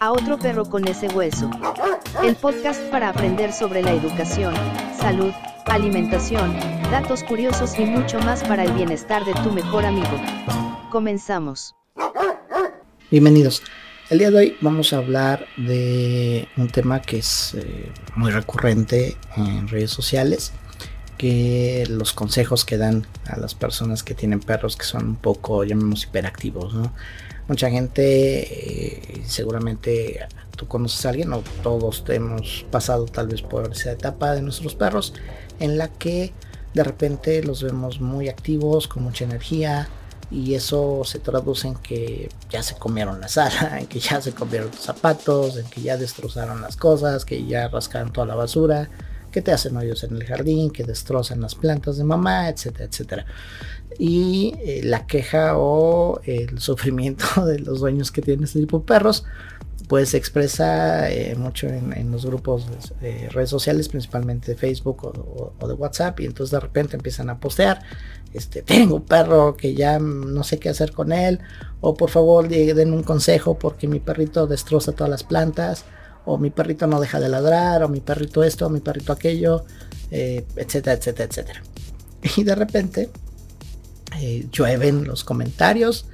a otro perro con ese hueso. El podcast para aprender sobre la educación, salud, alimentación, datos curiosos y mucho más para el bienestar de tu mejor amigo. Comenzamos. Bienvenidos. El día de hoy vamos a hablar de un tema que es eh, muy recurrente en redes sociales, que los consejos que dan a las personas que tienen perros que son un poco, llamemos, hiperactivos, ¿no? Mucha gente, eh, seguramente tú conoces a alguien o todos hemos pasado tal vez por esa etapa de nuestros perros en la que de repente los vemos muy activos, con mucha energía y eso se traduce en que ya se comieron la sala, en que ya se comieron los zapatos, en que ya destrozaron las cosas, que ya rascaron toda la basura, que te hacen hoyos en el jardín, que destrozan las plantas de mamá, etcétera, etcétera. Y eh, la queja o el sufrimiento de los dueños que tienen este tipo de perros pues se expresa eh, mucho en, los grupos de, redes sociales, principalmente de Facebook o, de WhatsApp, y entonces de repente empiezan a postear, este, tengo un perro que ya no sé qué hacer con él, o por favor den un consejo porque mi perrito destroza todas las plantas, o mi perrito no deja de ladrar, o mi perrito esto, o mi perrito aquello, eh, etcétera, etcétera, etcétera. Y de repente eh, llueven los comentarios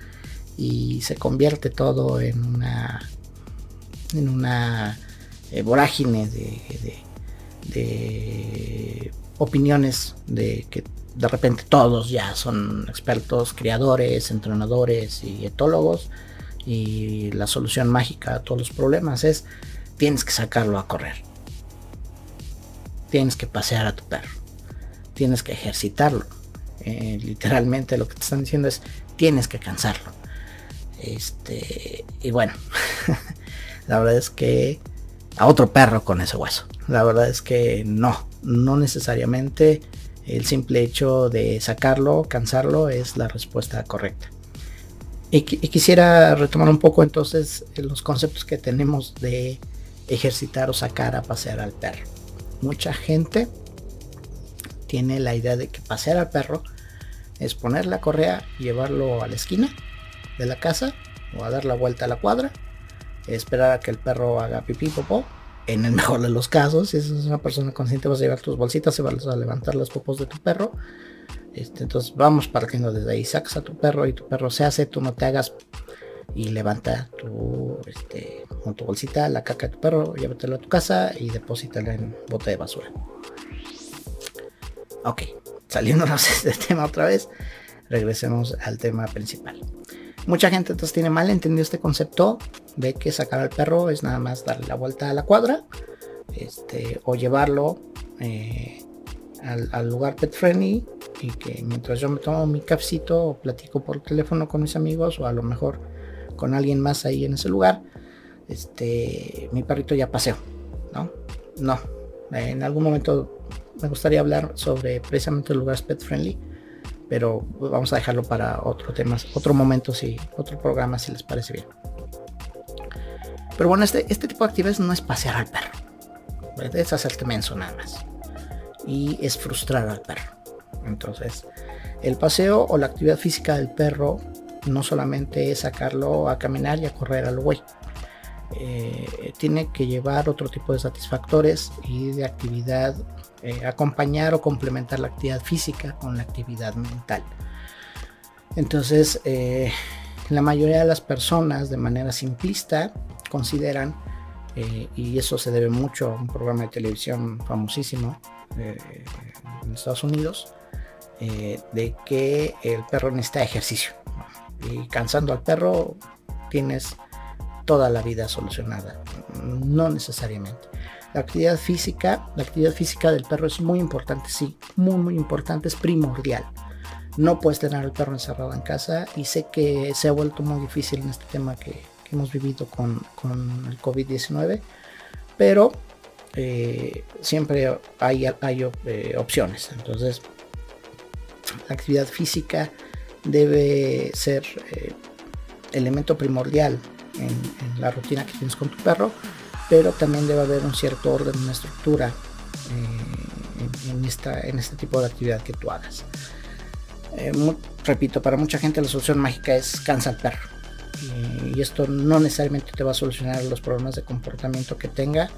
y se convierte todo en una en una eh, vorágine de, de, opiniones de que de repente todos ya son expertos, criadores, entrenadores y etólogos y la solución mágica a todos los problemas es tienes que sacarlo a correr. Tienes que pasear a tu perro. Tienes que ejercitarlo eh, literalmente lo que te están diciendo es tienes que cansarlo. Este, y bueno, la verdad es que a otro perro con ese hueso. La verdad es que no, no necesariamente el simple hecho de sacarlo, cansarlo es la respuesta correcta. Y, y, quisiera retomar un poco entonces los conceptos que tenemos de ejercitar o sacar a pasear al perro. Mucha gente tiene la idea de que pasear al perro es poner la correa, llevarlo a la esquina de la casa o a dar la vuelta a la cuadra, esperar a que el perro haga pipí popó. En el mejor de los casos, si es una persona consciente, vas a llevar tus bolsitas y vas a levantar los popos de tu perro. Este, entonces vamos partiendo desde ahí, sacas a tu perro y tu perro se hace, tú no te hagas y levanta tu, este, con tu bolsita la caca de tu perro, llévatelo a tu casa y deposítala en bote de basura. Ok, saliéndonos del tema otra vez, regresemos al tema principal. Mucha gente entonces tiene mal entendido este concepto de que sacar al perro es nada más darle la vuelta a la cuadra este, o llevarlo eh, al, lugar pet friendly y que mientras yo me tomo mi cafecito o platico por teléfono con mis amigos o a lo mejor con alguien más ahí en ese lugar, este, mi perrito ya paseo, ¿no? No, en algún momento me gustaría hablar sobre precisamente lugares pet friendly, pero vamos a dejarlo para otro tema, otro momento, si, otro programa, si les parece bien. Pero bueno, este, este tipo de actividades no es pasear al perro, es hacerte menso nada más. Y es frustrar al perro. Entonces, el paseo o la actividad física del perro no solamente es sacarlo a caminar y a correr al güey. Eh, tiene que llevar otro tipo de satisfactores y de actividad eh, acompañar o complementar la actividad física con la actividad mental. Entonces, eh, la mayoría de las personas de manera simplista consideran, y eso se debe mucho a un programa de televisión famosísimo en Estados Unidos, de que el perro necesita ejercicio. Y cansando al perro tienes toda la vida solucionada. No necesariamente. La actividad física, la actividad física del perro es muy importante, sí, muy muy importante, es primordial. No puedes tener al perro encerrado en casa y sé que se ha vuelto muy difícil en este tema que, hemos vivido con, el COVID-19, pero eh, siempre hay, hay eh, opciones. Entonces, la actividad física debe ser eh, elemento primordial en, la rutina que tienes con tu perro pero también debe haber un cierto orden, una estructura eh, en, esta, en este tipo de actividad que tú hagas. Eh, repito, para mucha gente la solución mágica es cansa al perro. y esto no necesariamente te va a solucionar los problemas de comportamiento que tenga,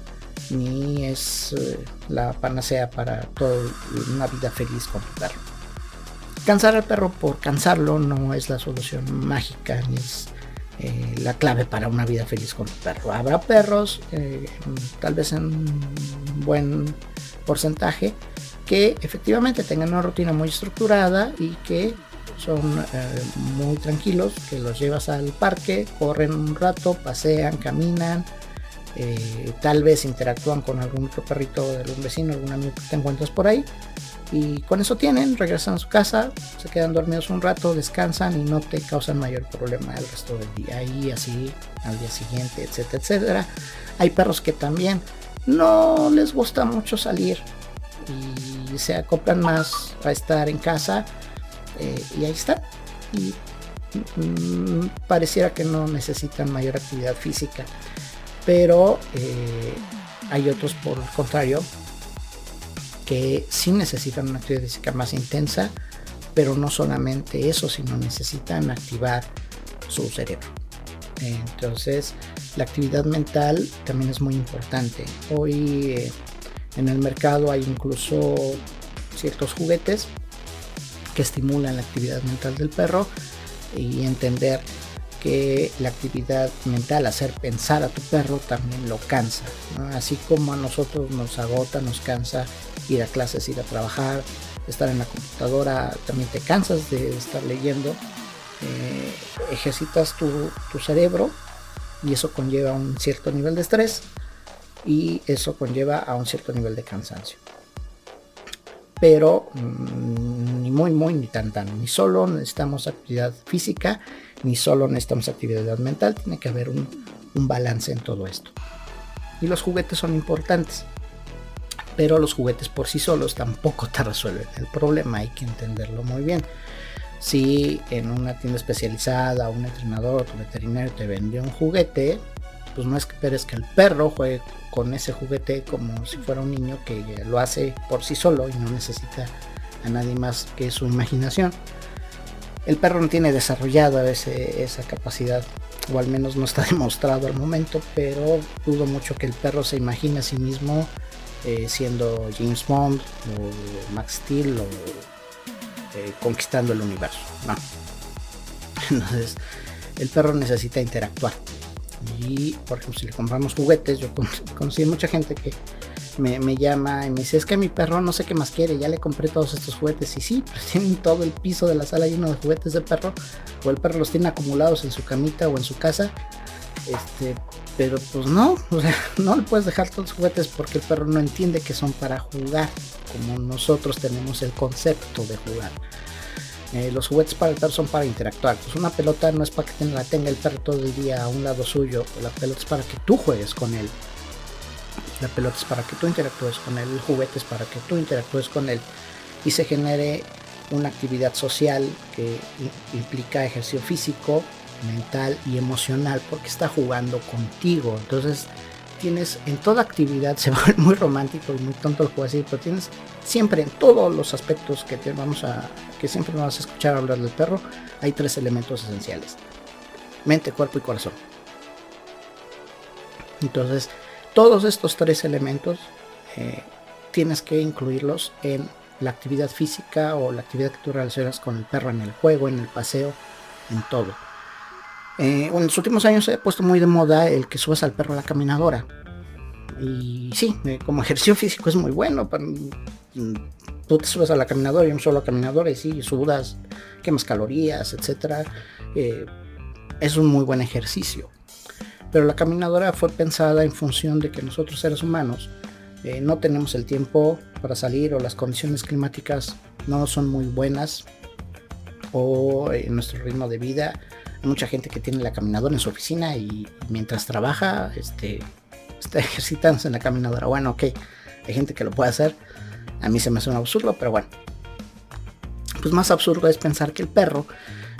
ni es la panacea para toda una vida feliz con tu perro. Cansar al perro por cansarlo no es la solución mágica, ni es eh, la clave para una vida feliz con tu perro. Habrá perros, eh, tal vez en buen porcentaje, que efectivamente tengan una rutina muy estructurada y que son eh, muy tranquilos, que los llevas al parque, corren un rato, pasean, caminan, tal vez interactúan con algún otro perrito de algún vecino, algún amigo que te encuentras por ahí. Y con eso tienen, regresan a su casa, se quedan dormidos un rato, descansan y no te causan mayor problema el resto del día. Y así al día siguiente, etcétera, etcétera. Hay perros que también no les gusta mucho salir y se acoplan más a estar en casa eh, y ahí está. Y mm, pareciera que no necesitan mayor actividad física. Pero eh, hay otros por el contrario que sí necesitan una actividad física más intensa, pero no solamente eso, sino necesitan activar su cerebro. Entonces, la actividad mental también es muy importante. Hoy eh, en el mercado hay incluso ciertos juguetes que estimulan la actividad mental del perro y entender que la actividad mental, hacer pensar a tu perro también lo cansa. Así como a nosotros nos agota, nos cansa ir a clases, ir a trabajar, estar en la computadora, también te cansas de estar leyendo. Eh, ejercitas tu, cerebro y eso conlleva un cierto nivel de estrés y eso conlleva a un cierto nivel de cansancio pero mm, ni muy muy ni tan tan ni solo necesitamos actividad física ni solo necesitamos actividad mental tiene que haber un, balance en todo esto y los juguetes son importantes pero los juguetes por sí solos tampoco te resuelven el problema hay que entenderlo muy bien si en una tienda especializada un entrenador o tu veterinario te vende un juguete pues no esperes que el perro juegue con ese juguete como si fuera un niño que lo hace por sí solo y no necesita a nadie más que su imaginación. El perro no tiene desarrollado esa capacidad, o al menos no está demostrado al momento, pero dudo mucho que el perro se imagine a sí mismo eh, siendo James Bond o Max Steel o eh, conquistando el universo. No. Entonces, el perro necesita interactuar y por ejemplo, si le compramos juguetes, yo conocí mucha gente que me, llama y me dice, es que mi perro no sé qué más quiere, ya le compré todos estos juguetes. Y sí, pues tienen todo el piso de la sala lleno de juguetes de perro, o el perro los tiene acumulados en su camita o en su casa. Este, pero pues no, o sea, no le puedes dejar todos los juguetes porque el perro no entiende que son para jugar, como nosotros tenemos el concepto de jugar. Eh, los juguetes para el perro son para interactuar. Pues una pelota no es para que la tenga el perro todo el día a un lado suyo. La pelota es para que tú juegues con él. La pelota es para que tú interactúes con él. El juguete es para que tú interactúes con él. Y se genere una actividad social que implica ejercicio físico, mental y emocional porque está jugando contigo. Entonces tienes en toda actividad, se va muy romántico y muy tonto lo puedo decir, pero tienes siempre en todos los aspectos que te vamos a, que siempre vas a escuchar hablar del perro, hay tres elementos esenciales. Mente, cuerpo y corazón. Entonces, todos estos tres elementos eh, tienes que incluirlos en la actividad física o la actividad que tú relacionas con el perro en el juego, en el paseo, en todo. Eh, en los últimos años se ha puesto muy de moda el que subas al perro a la caminadora. Y sí, eh, como ejercicio físico es muy bueno. Mm, tú te subes a la caminadora y un solo caminadora y sí, sudas, quemas calorías, etc. Eh, es un muy buen ejercicio. Pero la caminadora fue pensada en función de que nosotros seres humanos no tenemos el tiempo para salir o las condiciones climáticas no son muy buenas o nuestro ritmo de vida mucha gente que tiene la caminadora en su oficina y mientras trabaja, este, está ejercitándose en la caminadora. Bueno, ok, hay gente que lo puede hacer. A mí se me hace un absurdo, pero bueno. Pues más absurdo es pensar que el perro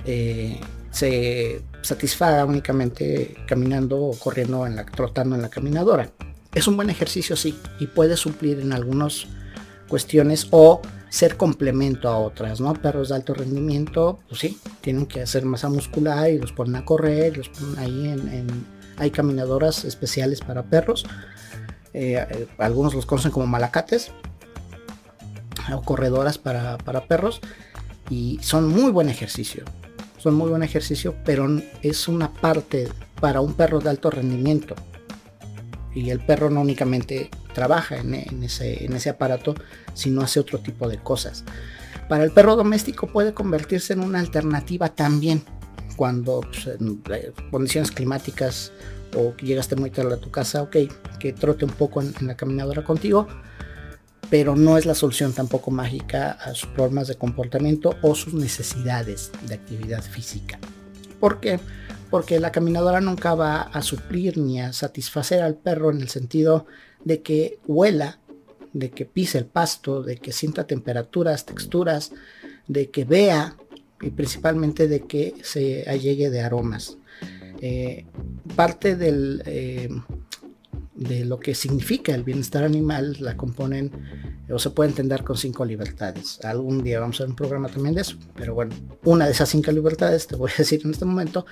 eh, se satisfaga únicamente caminando o corriendo, en la, trotando en la caminadora. Es un buen ejercicio, sí, y puede suplir en algunas cuestiones o ser complemento a otras, ¿no? Perros de alto rendimiento, pues sí, tienen que hacer masa muscular y los ponen a correr, los ponen ahí en, hay caminadoras especiales para perros. Eh, algunos los conocen como malacates o corredoras para, para perros y son muy buen ejercicio. Son muy buen ejercicio, pero es una parte para un perro de alto rendimiento. Y el perro no únicamente trabaja en, ese, en ese aparato, sino hace otro tipo de cosas. Para el perro doméstico puede convertirse en una alternativa también cuando pues, en eh, condiciones climáticas o llegaste muy tarde a tu casa, ok, que trote un poco en, la caminadora contigo, pero no es la solución tampoco mágica a sus problemas de comportamiento o sus necesidades de actividad física. ¿Por qué? Porque la caminadora nunca va a suplir ni a satisfacer al perro en el sentido de que huela, de que pise el pasto, de que sienta temperaturas, texturas, de que vea y principalmente de que se allegue de aromas. Eh, parte eh, de lo que significa el bienestar animal la componen o se puede entender con cinco libertades. Algún día vamos a hacer un programa también de eso, pero bueno, una de esas cinco libertades, te voy a decir en este momento,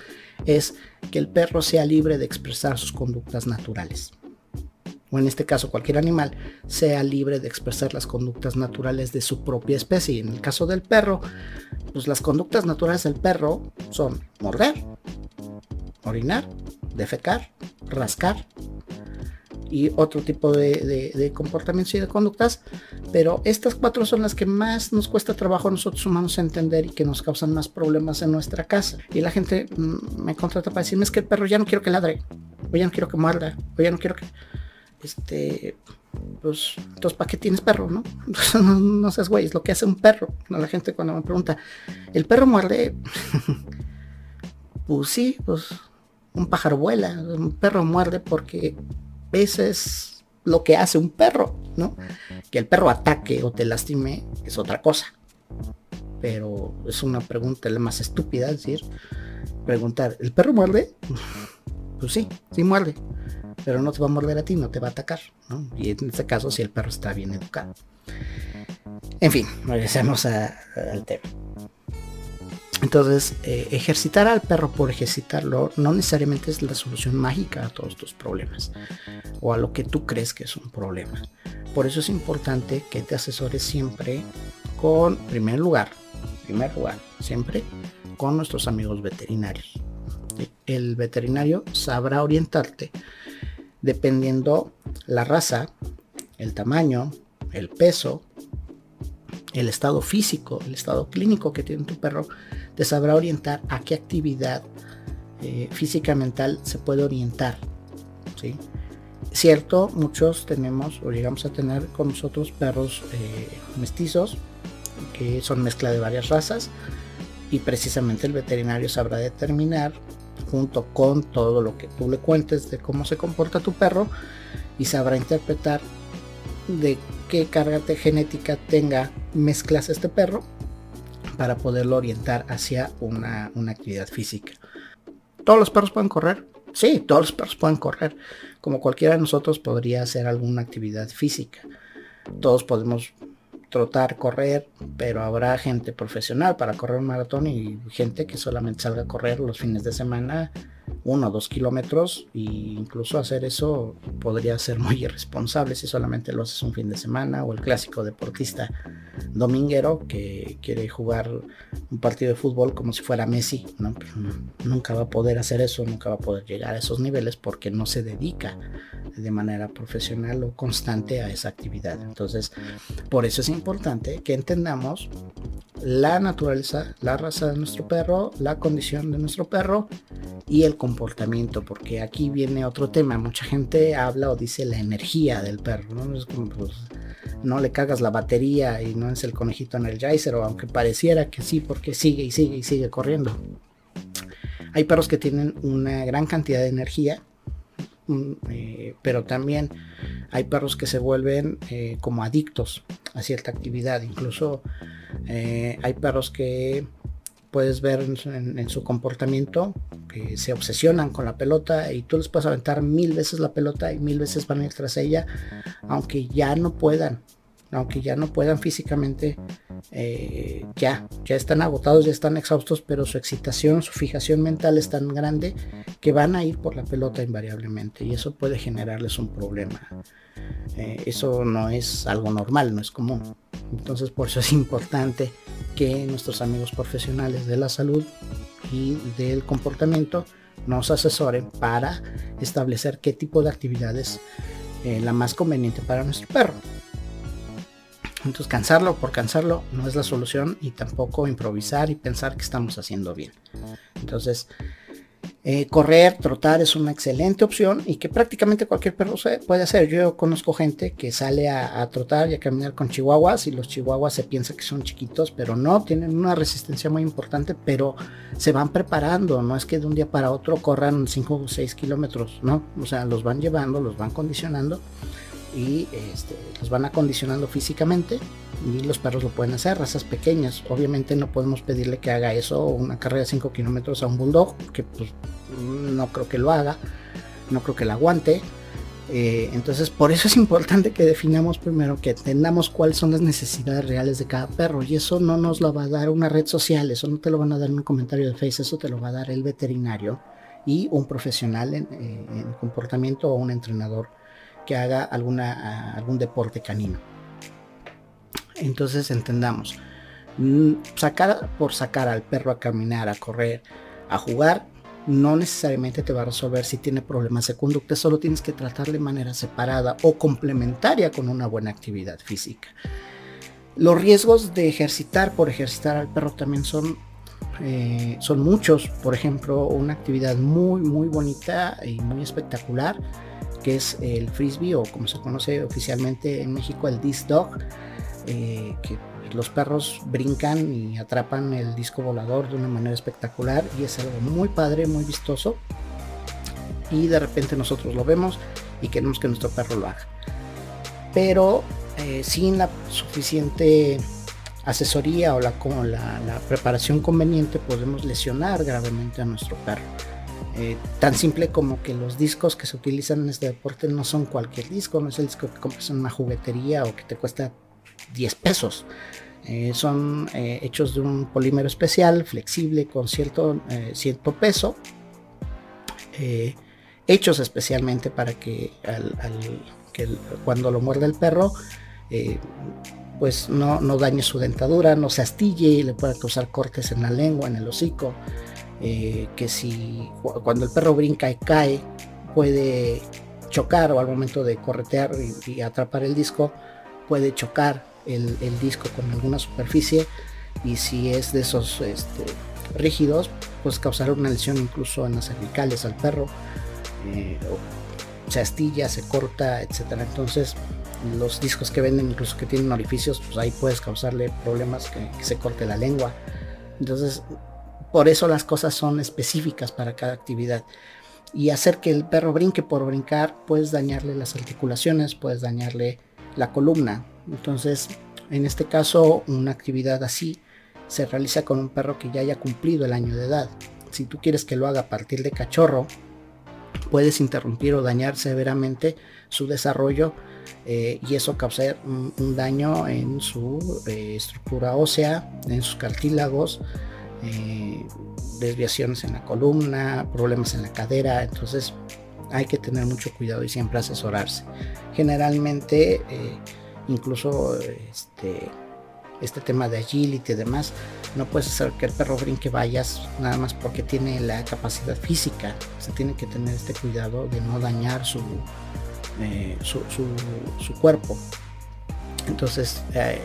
es que el perro sea libre de expresar sus conductas naturales o en este caso cualquier animal, sea libre de expresar las conductas naturales de su propia especie. En el caso del perro, pues las conductas naturales del perro son morder, orinar, defecar, rascar y otro tipo de, comportamientos y de conductas, pero estas cuatro son las que más nos cuesta trabajo a nosotros humanos entender y que nos causan más problemas en nuestra casa. Y la gente mm, me contrata para decirme es que el perro ya no quiero que ladre, o ya no quiero que muerda, o ya no quiero que este, pues, entonces, ¿para qué tienes perro, no? no, seas güey, es lo que hace un perro. La gente cuando me pregunta, ¿el perro muerde? pues sí, pues un pájaro vuela, un perro muerde porque ese es lo que hace un perro, ¿no? Que el perro ataque o te lastime es otra cosa. Pero es una pregunta la más estúpida, es decir, preguntar, ¿el perro muerde? Pues sí, sí muerde pero no te va a morder a ti, no te va a atacar, ¿no? Y en este caso si el perro está bien educado. En fin, regresemos al tema. Entonces, eh, ejercitar al perro por ejercitarlo no necesariamente es la solución mágica a todos tus problemas o a lo que tú crees que es un problema. Por eso es importante que te asesores siempre con, primer lugar, primer lugar, siempre con nuestros amigos veterinarios. El veterinario sabrá orientarte dependiendo la raza, el tamaño, el peso, el estado físico, el estado clínico que tiene tu perro, te sabrá orientar a qué actividad eh, física mental se puede orientar. ¿sí? Cierto, muchos tenemos o llegamos a tener con nosotros perros eh, mestizos que son mezcla de varias razas y precisamente el veterinario sabrá determinar junto con todo lo que tú le cuentes de cómo se comporta tu perro y sabrá interpretar de qué carga de genética tenga mezclas este perro para poderlo orientar hacia una, una actividad física. ¿Todos los perros pueden correr? Sí, todos los perros pueden correr. Como cualquiera de nosotros podría hacer alguna actividad física. Todos podemos trotar, correr, pero habrá gente profesional para correr un maratón y gente que solamente salga a correr los fines de semana uno o dos kilómetros e incluso hacer eso podría ser muy irresponsable si solamente lo haces un fin de semana o el clásico deportista dominguero que quiere jugar un partido de fútbol como si fuera Messi, ¿no? nunca va a poder hacer eso, nunca va a poder llegar a esos niveles porque no se dedica de manera profesional o constante a esa actividad. Entonces, por eso es importante que entendamos la naturaleza, la raza de nuestro perro, la condición de nuestro perro y el comportamiento, porque aquí viene otro tema. Mucha gente habla o dice la energía del perro, ¿no? Es como, pues, no le cagas la batería y no es el conejito en el o aunque pareciera que sí, porque sigue y sigue y sigue corriendo. Hay perros que tienen una gran cantidad de energía, eh, pero también hay perros que se vuelven eh, como adictos a cierta actividad. Incluso eh, hay perros que puedes ver en, su comportamiento que se obsesionan con la pelota y tú les puedes aventar mil veces la pelota y mil veces van a ir tras ella, aunque ya no puedan aunque ya no puedan físicamente, eh, ya, ya están agotados, ya están exhaustos, pero su excitación, su fijación mental es tan grande que van a ir por la pelota invariablemente y eso puede generarles un problema. Eh, eso no es algo normal, no es común. Entonces por eso es importante que nuestros amigos profesionales de la salud y del comportamiento nos asesoren para establecer qué tipo de actividades es la más conveniente para nuestro perro. Entonces cansarlo por cansarlo no es la solución y tampoco improvisar y pensar que estamos haciendo bien. Entonces eh, correr, trotar es una excelente opción y que prácticamente cualquier perro puede hacer. Yo conozco gente que sale a, trotar y a caminar con chihuahuas y los chihuahuas se piensa que son chiquitos, pero no, tienen una resistencia muy importante, pero se van preparando. No es que de un día para otro corran 5 o 6 kilómetros, no. O sea, los van llevando, los van condicionando y este, los van acondicionando físicamente y los perros lo pueden hacer, razas pequeñas. Obviamente no podemos pedirle que haga eso, una carrera de 5 kilómetros a un bulldog, que pues no creo que lo haga, no creo que lo aguante. Eh, entonces por eso es importante que definamos primero, que entendamos cuáles son las necesidades reales de cada perro y eso no nos lo va a dar una red social, eso no te lo van a dar en un comentario de Facebook, eso te lo va a dar el veterinario y un profesional en, eh, en comportamiento o un entrenador que haga alguna, algún deporte canino. Entonces entendamos, mm, sacar por sacar al perro a caminar, a correr, a jugar, no necesariamente te va a resolver si tiene problemas de conducta, solo tienes que tratar de manera separada o complementaria con una buena actividad física. Los riesgos de ejercitar por ejercitar al perro también son, eh, son muchos. Por ejemplo, una actividad muy, muy bonita y muy espectacular que es el frisbee o como se conoce oficialmente en México el disc dog, eh, que los perros brincan y atrapan el disco volador de una manera espectacular y es algo muy padre, muy vistoso. Y de repente nosotros lo vemos y queremos que nuestro perro lo haga. Pero eh, sin la suficiente asesoría o la, la preparación conveniente podemos lesionar gravemente a nuestro perro. Eh, tan simple como que los discos que se utilizan en este deporte no son cualquier disco, no es el disco que compras en una juguetería o que te cuesta 10 pesos. Eh, son eh, hechos de un polímero especial, flexible, con cierto, cierto peso, hechos especialmente para que, cuando lo muerde el perro, pues no, no dañe su dentadura, no se astille y le pueda causar cortes en la lengua, en el hocico. Eh, que si cuando el perro brinca y cae puede chocar o al momento de corretear y, atrapar el disco puede chocar el, disco con alguna superficie y si es de esos este, rígidos pues causar una lesión incluso en las cervicales al perro eh, se astilla, se corta, etcétera. Entonces los discos que venden incluso que tienen orificios pues ahí puedes causarle problemas que se corte la lengua. Entonces por eso las cosas son específicas para cada actividad. Y hacer que el perro brinque por brincar, puedes dañarle las articulaciones, puedes dañarle la columna. Entonces, en este caso, una actividad así se realiza con un perro que ya haya cumplido el año de edad. Si tú quieres que lo haga a partir de cachorro, puedes interrumpir o dañar severamente su desarrollo eh, y eso causar un, daño en su eh, estructura ósea, en sus cartílagos, eh, desviaciones en la columna, problemas en la cadera, entonces hay que tener mucho cuidado y siempre asesorarse. Generalmente, eh, incluso este, este tema de agility y demás, no puedes hacer que el perro brinque vallas nada más porque tiene la capacidad física. Se tiene que tener este cuidado de no dañar su, eh, su cuerpo. Entonces, eh,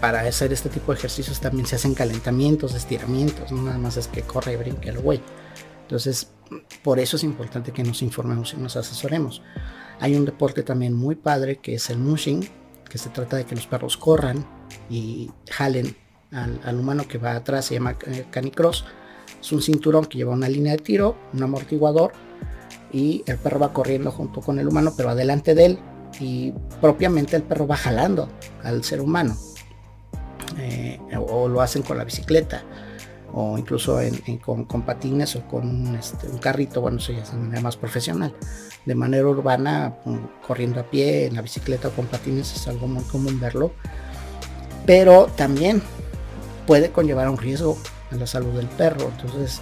para hacer este tipo de ejercicios también se hacen calentamientos, estiramientos, nada más es que corre y brinque el güey. Entonces, por eso es importante que nos informemos y nos asesoremos. Hay un deporte también muy padre que es el mushing, que se trata de que los perros corran y jalen al, humano que va atrás, se llama eh, canicross. Es un cinturón que lleva una línea de tiro, un amortiguador y el perro va corriendo junto con el humano, pero adelante de él y propiamente el perro va jalando al ser humano. Eh, o, lo hacen con la bicicleta o incluso con, patines o con este, un carrito, bueno, eso ya es de manera más profesional. de manera urbana, mm, corriendo a pie, en la bicicleta o con patines, es algo muy común verlo. Pero también puede conllevar un riesgo a la salud del perro. Entonces,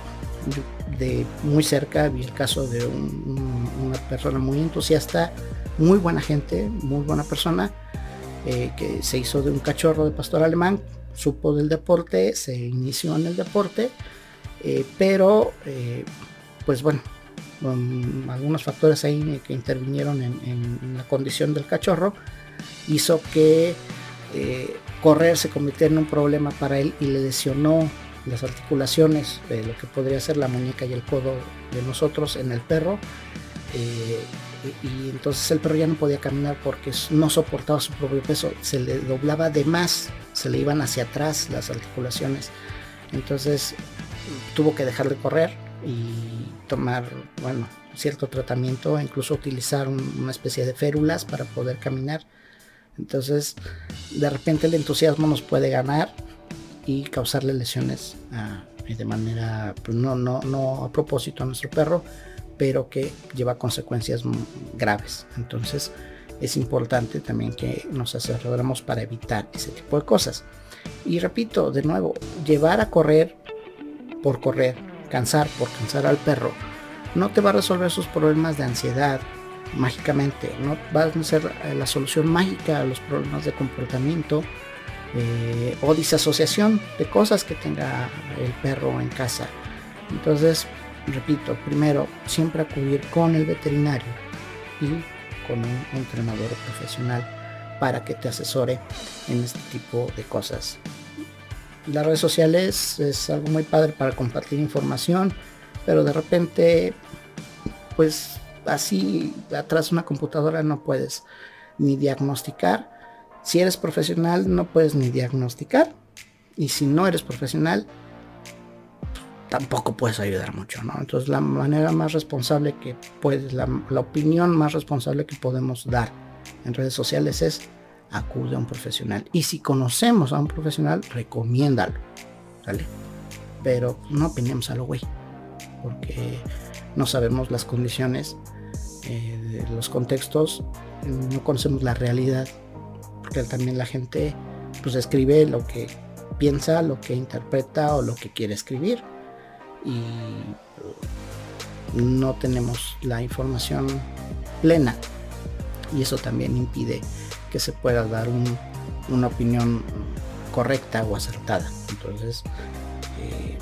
de muy cerca vi el caso de una persona muy entusiasta, muy buena gente, muy buena persona, eh, que se hizo de un cachorro de pastor alemán, supo del deporte, se inició en el deporte, eh, pero eh, pues bueno, algunos factores ahí que intervinieron en, la condición del cachorro hizo que correr se convirtiera en un problema para él y le lesionó las articulaciones lo que podría ser la muñeca y el codo de nosotros en el perro. Y, entonces el perro ya no podía caminar porque no soportaba su propio peso, se le doblaba de más, se le iban hacia atrás las articulaciones. Entonces tuvo que dejar de correr y tomar, bueno, cierto tratamiento, incluso utilizar una especie de férulas para poder caminar. Entonces, de repente el entusiasmo nos puede ganar y causarle lesiones ah, de manera, pues no, no, no a propósito a nuestro perro, pero que lleva consecuencias graves. Entonces es importante también que nos asesoremos para evitar ese tipo de cosas. Y repito, de nuevo, llevar a correr por correr, cansar por cansar al perro, no te va a resolver sus problemas de ansiedad mágicamente, no va a ser la solución mágica a los problemas de comportamiento eh, o disasociación de cosas que tenga el perro en casa. Entonces, repito, primero, siempre acudir con el veterinario y con un entrenador profesional para que te asesore en este tipo de cosas. Las redes sociales es algo muy padre para compartir información, pero de repente, pues así atrás de una computadora no puedes ni diagnosticar si eres profesional no puedes ni diagnosticar y si no eres profesional tampoco puedes ayudar mucho, ¿no? Entonces la manera más responsable que puedes, la, opinión más responsable que podemos dar en redes sociales es acude a un profesional. Y si conocemos a un profesional, recomiéndalo, ¿vale? Pero no opinemos a lo güey, porque no sabemos las condiciones, eh, los contextos, no conocemos la realidad porque también la gente pues escribe lo que piensa, lo que interpreta o lo que quiere escribir y no tenemos la información plena y eso también impide que se pueda dar una opinión correcta o acertada. Entonces, eh,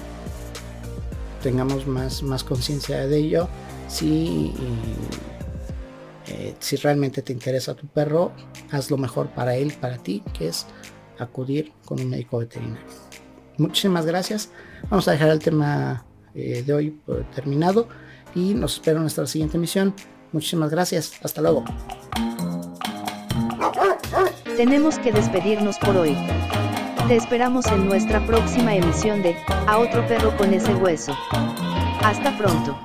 tengamos más, más conciencia de ello. Si eh, si realmente te interesa tu perro, haz lo mejor para él, para ti, que es acudir con un médico veterinario. Muchísimas gracias. Vamos a dejar el tema eh, de hoy terminado y nos espero en nuestra siguiente emisión. Muchísimas gracias. Hasta luego. Tenemos que despedirnos por hoy. Te esperamos en nuestra próxima emisión de A otro perro con ese hueso. Hasta pronto.